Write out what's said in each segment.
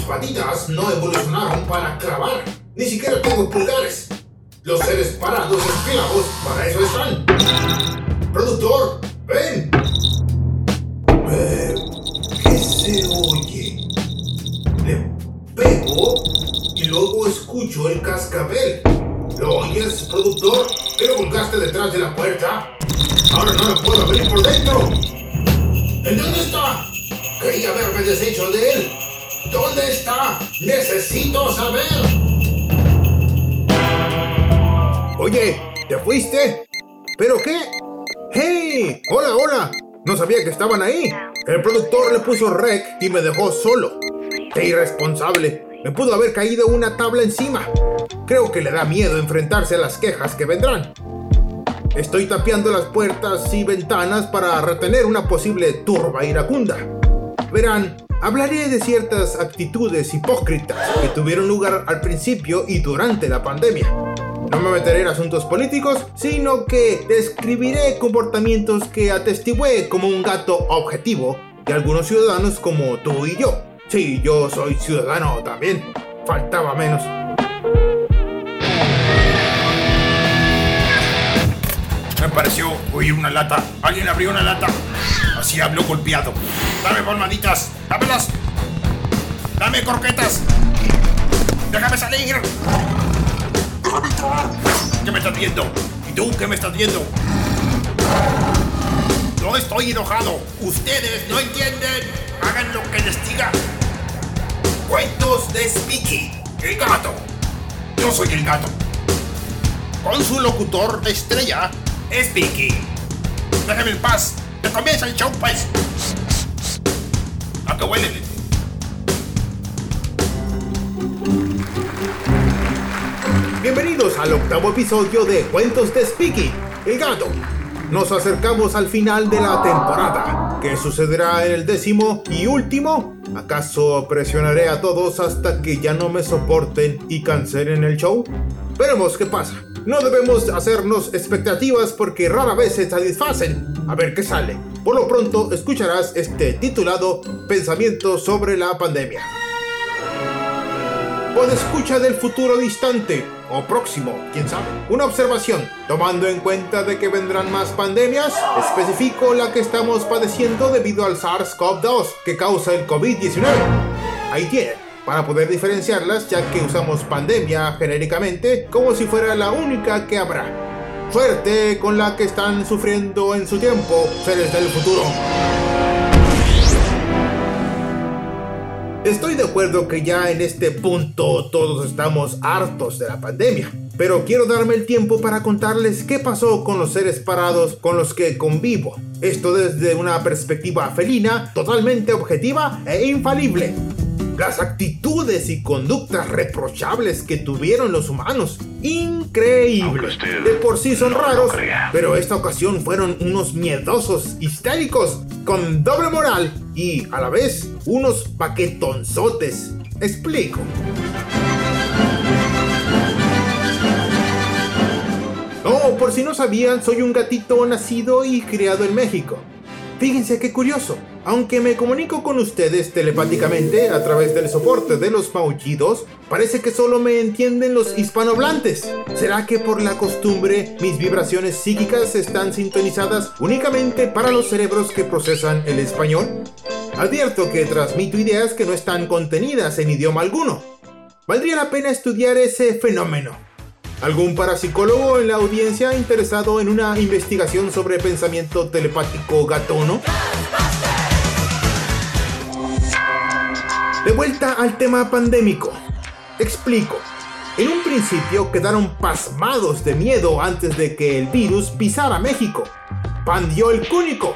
Mis patitas no evolucionaron para clavar. Ni siquiera tengo pulgares. Los seres parados esclavos para eso están. Productor, ven. ¿Qué se oye? Le pego y luego escucho el cascabel. ¿Lo oyes, productor? ¿Qué lo colgaste detrás de la puerta? Ahora no lo puedo abrir por dentro. ¿En dónde está? Quería haberme deshecho de él. ¿Dónde está? Necesito saber. Oye, ¿te fuiste? ¿Pero qué? ¡Hey! ¡Hola, hola! No sabía que estaban ahí. El productor le puso rec y me dejó solo. ¡Qué irresponsable! Me pudo haber caído una tabla encima. Creo que le da miedo enfrentarse a las quejas que vendrán. Estoy tapiando las puertas y ventanas para retener una posible turba iracunda. Verán, hablaré de ciertas actitudes hipócritas que tuvieron lugar al principio y durante la pandemia. No me meteré en asuntos políticos, sino que describiré comportamientos que atestigué como un gato objetivo de algunos ciudadanos como tú y yo. Sí, yo soy ciudadano también. Faltaba menos. Me pareció oír una lata. Alguien abrió una lata. Así habló golpeado. Dame palmaditas. Dámelas. Dame croquetas. Déjame salir. ¿Qué me estás viendo? ¿Y tú qué me estás viendo? No estoy enojado. Ustedes no entienden. Hagan lo que les diga. Cuentos de Speaky. El gato. Yo soy el gato. Con su locutor estrella, Speaky. Déjame en paz. Que comienza el show, pues. ¿A qué huele? Bienvenidos al octavo episodio de Cuentos de Speaky, el gato. Nos acercamos al final de la temporada. ¿Qué sucederá en el décimo y último? ¿Acaso presionaré a todos hasta que ya no me soporten y cancelen el show? Veremos qué pasa. No debemos hacernos expectativas porque rara vez se satisfacen. A ver qué sale. Por lo pronto escucharás este titulado Pensamiento sobre la pandemia. Pod escucha del futuro distante o próximo, quién sabe. Una observación, tomando en cuenta de que vendrán más pandemias, especifico la que estamos padeciendo debido al SARS-CoV-2 que causa el COVID-19. Ahí tienen, para poder diferenciarlas ya que usamos pandemia genéricamente como si fuera la única que habrá. Suerte con la que están sufriendo en su tiempo seres del futuro. Estoy de acuerdo que ya en este punto todos estamos hartos de la pandemia, pero quiero darme el tiempo para contarles qué pasó con los seres parados con los que convivo. Esto desde una perspectiva felina, totalmente objetiva e infalible. Las actitudes y conductas reprochables que tuvieron los humanos. Increíble. De por sí son raros, pero esta ocasión fueron unos miedosos histéricos, con doble moral y a la vez unos paquetonzotes. Explico. No, por si no sabían, soy un gatito nacido y criado en México. Fíjense qué curioso. Aunque me comunico con ustedes telepáticamente a través del soporte de los maullidos, parece que solo me entienden los hispanohablantes. ¿Será que por la costumbre mis vibraciones psíquicas están sintonizadas únicamente para los cerebros que procesan el español? Advierto que transmito ideas que no están contenidas en idioma alguno. Valdría la pena estudiar ese fenómeno. ¿Algún parapsicólogo en la audiencia interesado en una investigación sobre pensamiento telepático gatono? De vuelta al tema pandémico. Explico. En un principio quedaron pasmados de miedo antes de que el virus pisara México. Pandió el cúnico.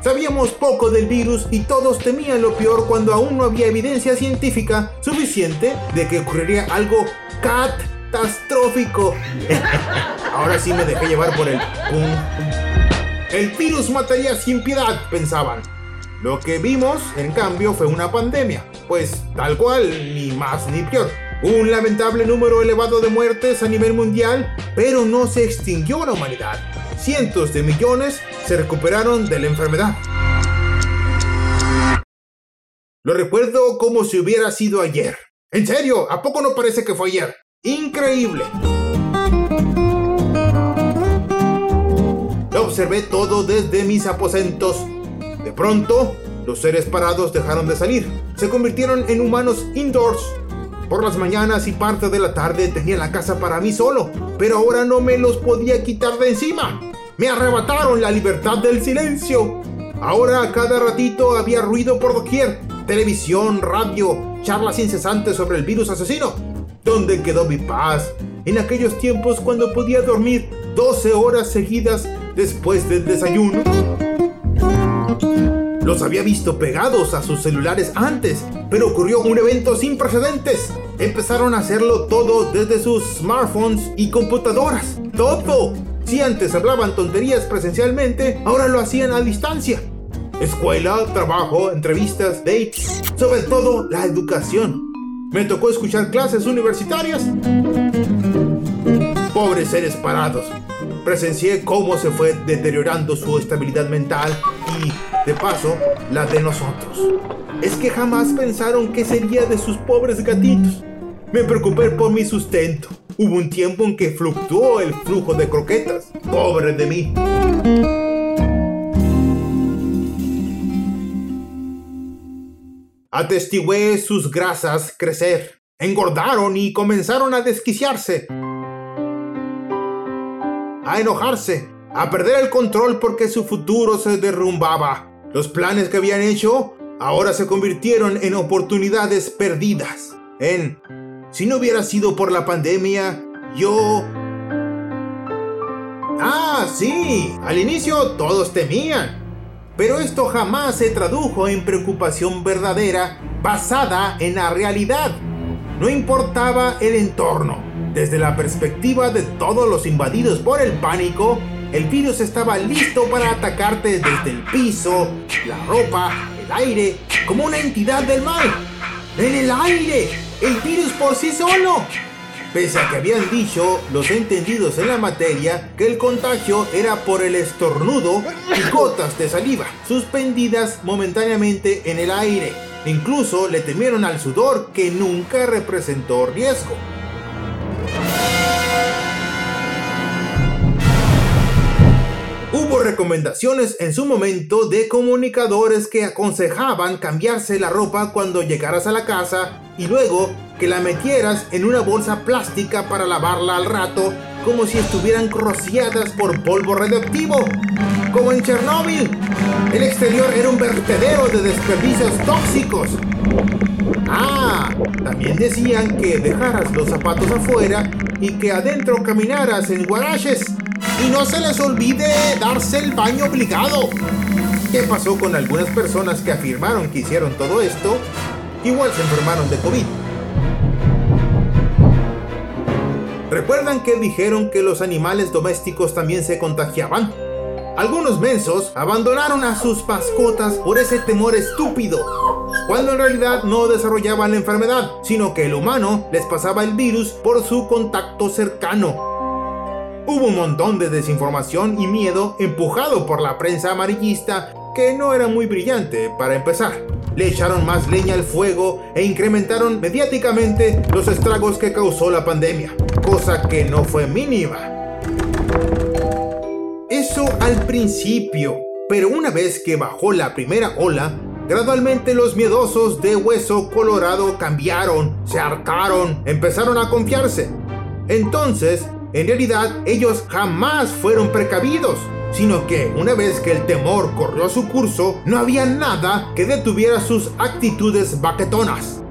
Sabíamos poco del virus y todos temían lo peor cuando aún no había evidencia científica suficiente de que ocurriría algo catastrófico. Ahora sí me dejé llevar por el. El virus mataría sin piedad, pensaban. Lo que vimos, en cambio, fue una pandemia. Pues tal cual, ni más ni peor. Un lamentable número elevado de muertes a nivel mundial, pero no se extinguió la humanidad. Cientos de millones se recuperaron de la enfermedad. Lo recuerdo como si hubiera sido ayer. En serio, ¿a poco no parece que fue ayer? Increíble. Lo observé todo desde mis aposentos. De pronto, los seres parados dejaron de salir. Se convirtieron en humanos indoors. Por las mañanas y parte de la tarde tenía la casa para mí solo, pero ahora no me los podía quitar de encima. Me arrebataron la libertad del silencio. Ahora a cada ratito había ruido por doquier. Televisión, radio, charlas incesantes sobre el virus asesino. ¿Dónde quedó mi paz? En aquellos tiempos cuando podía dormir 12 horas seguidas después del desayuno. Los había visto pegados a sus celulares antes, pero ocurrió un evento sin precedentes. Empezaron a hacerlo todo desde sus smartphones y computadoras. ¡Todo! Si antes hablaban tonterías presencialmente, ahora lo hacían a distancia. Escuela, trabajo, entrevistas, dates, sobre todo la educación. Me tocó escuchar clases universitarias. Pobres seres parados. Presencié cómo se fue deteriorando su estabilidad mental y, de paso, la de nosotros. Es que jamás pensaron qué sería de sus pobres gatitos. Me preocupé por mi sustento. Hubo un tiempo en que fluctuó el flujo de croquetas. Pobre de mí. Atestigué sus grasas crecer. Engordaron y comenzaron a desquiciarse. A enojarse. A perder el control porque su futuro se derrumbaba. Los planes que habían hecho ahora se convirtieron en oportunidades perdidas. En si no hubiera sido por la pandemia, yo... Ah, sí, al inicio todos temían. Pero esto jamás se tradujo en preocupación verdadera basada en la realidad. No importaba el entorno. Desde la perspectiva de todos los invadidos por el pánico, el virus estaba listo para atacarte desde el piso, la ropa, el aire, como una entidad del mal. ¡En el aire! el virus por sí solo. Pese a que habían dicho los entendidos en la materia que el contagio era por el estornudo y gotas de saliva, suspendidas momentáneamente en el aire. Incluso le temieron al sudor que nunca representó riesgo. Hubo recomendaciones en su momento de comunicadores que aconsejaban cambiarse la ropa cuando llegaras a la casa y luego que la metieras en una bolsa plástica para lavarla al rato como si estuvieran rociadas por polvo radioactivo. Como en Chernóbil, el exterior era un vertedero de desperdicios tóxicos. Ah, también decían que dejaras los zapatos afuera y que adentro caminaras en guaraches. Y no se les olvide darse el baño obligado. ¿Qué pasó con algunas personas que afirmaron que hicieron todo esto? Igual se enfermaron de COVID. ¿Recuerdan que dijeron que los animales domésticos también se contagiaban? Algunos mensos abandonaron a sus mascotas por ese temor estúpido, cuando en realidad no desarrollaban la enfermedad, sino que el humano les pasaba el virus por su contacto cercano. Hubo un montón de desinformación y miedo empujado por la prensa amarillista que no era muy brillante para empezar. Le echaron más leña al fuego e incrementaron mediáticamente los estragos que causó la pandemia, cosa que no fue mínima. Eso al principio, pero una vez que bajó la primera ola, gradualmente los miedosos de hueso colorado cambiaron, se hartaron, empezaron a confiarse. Entonces en realidad, ellos jamás fueron precavidos, sino que una vez que el temor corrió su curso, no había nada que detuviera sus actitudes baquetonas.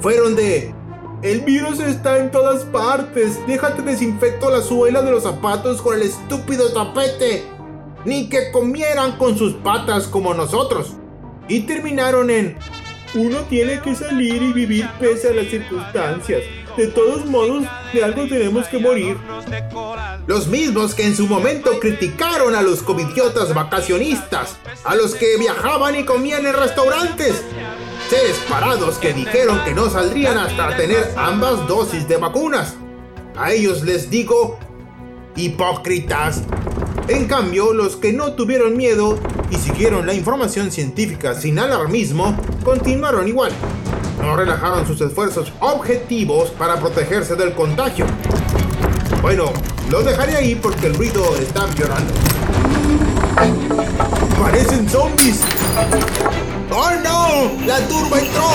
Fueron de el virus está en todas partes. Déjate desinfecto la suela de los zapatos con el estúpido tapete. Ni que comieran con sus patas como nosotros. Y terminaron en... Uno tiene que salir y vivir pese a las circunstancias. De todos modos, de algo tenemos que morir. Los mismos que en su momento criticaron a los covidiotas vacacionistas, a los que viajaban y comían en restaurantes. Seres parados que dijeron que no saldrían hasta tener ambas dosis de vacunas. A ellos les digo, hipócritas, En cambio, los que no tuvieron miedo y siguieron la información científica sin alarmismo, continuaron igual. No relajaron sus esfuerzos objetivos para protegerse del contagio. Bueno, los dejaré ahí porque el ruido está empeorando. ¡Parecen zombies! ¡Oh no! ¡La turba entró!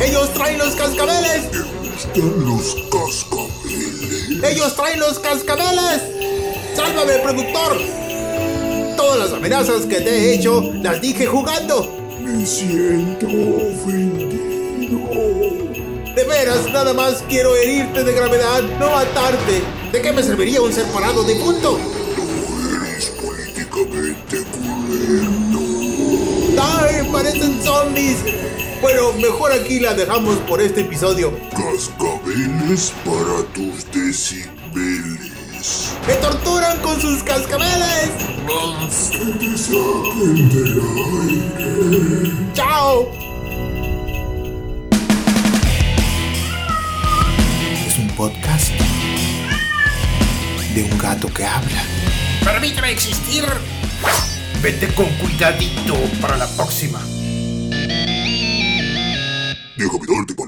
¡Ellos traen los cascabeles! Están los cascabeles. ¡Ellos traen los cascabeles! ¡Sálvame, productor! Todas las amenazas que te he hecho las dije jugando. Me siento ofendido. De veras, nada más quiero herirte de gravedad, no matarte. ¿De qué me serviría un ser parado de punto? No eres políticamente correcto. ¡Ay, parecen zombies! Bueno, mejor aquí la dejamos por este episodio. Cascabeles para tus decibeles. ¡Me torturan con sus cascabeles! Que te saquen del aire. ¡Chao! Es un podcast de un gato que habla. Permíteme existir. Vete con cuidadito para la próxima. Déjame darte palmadita.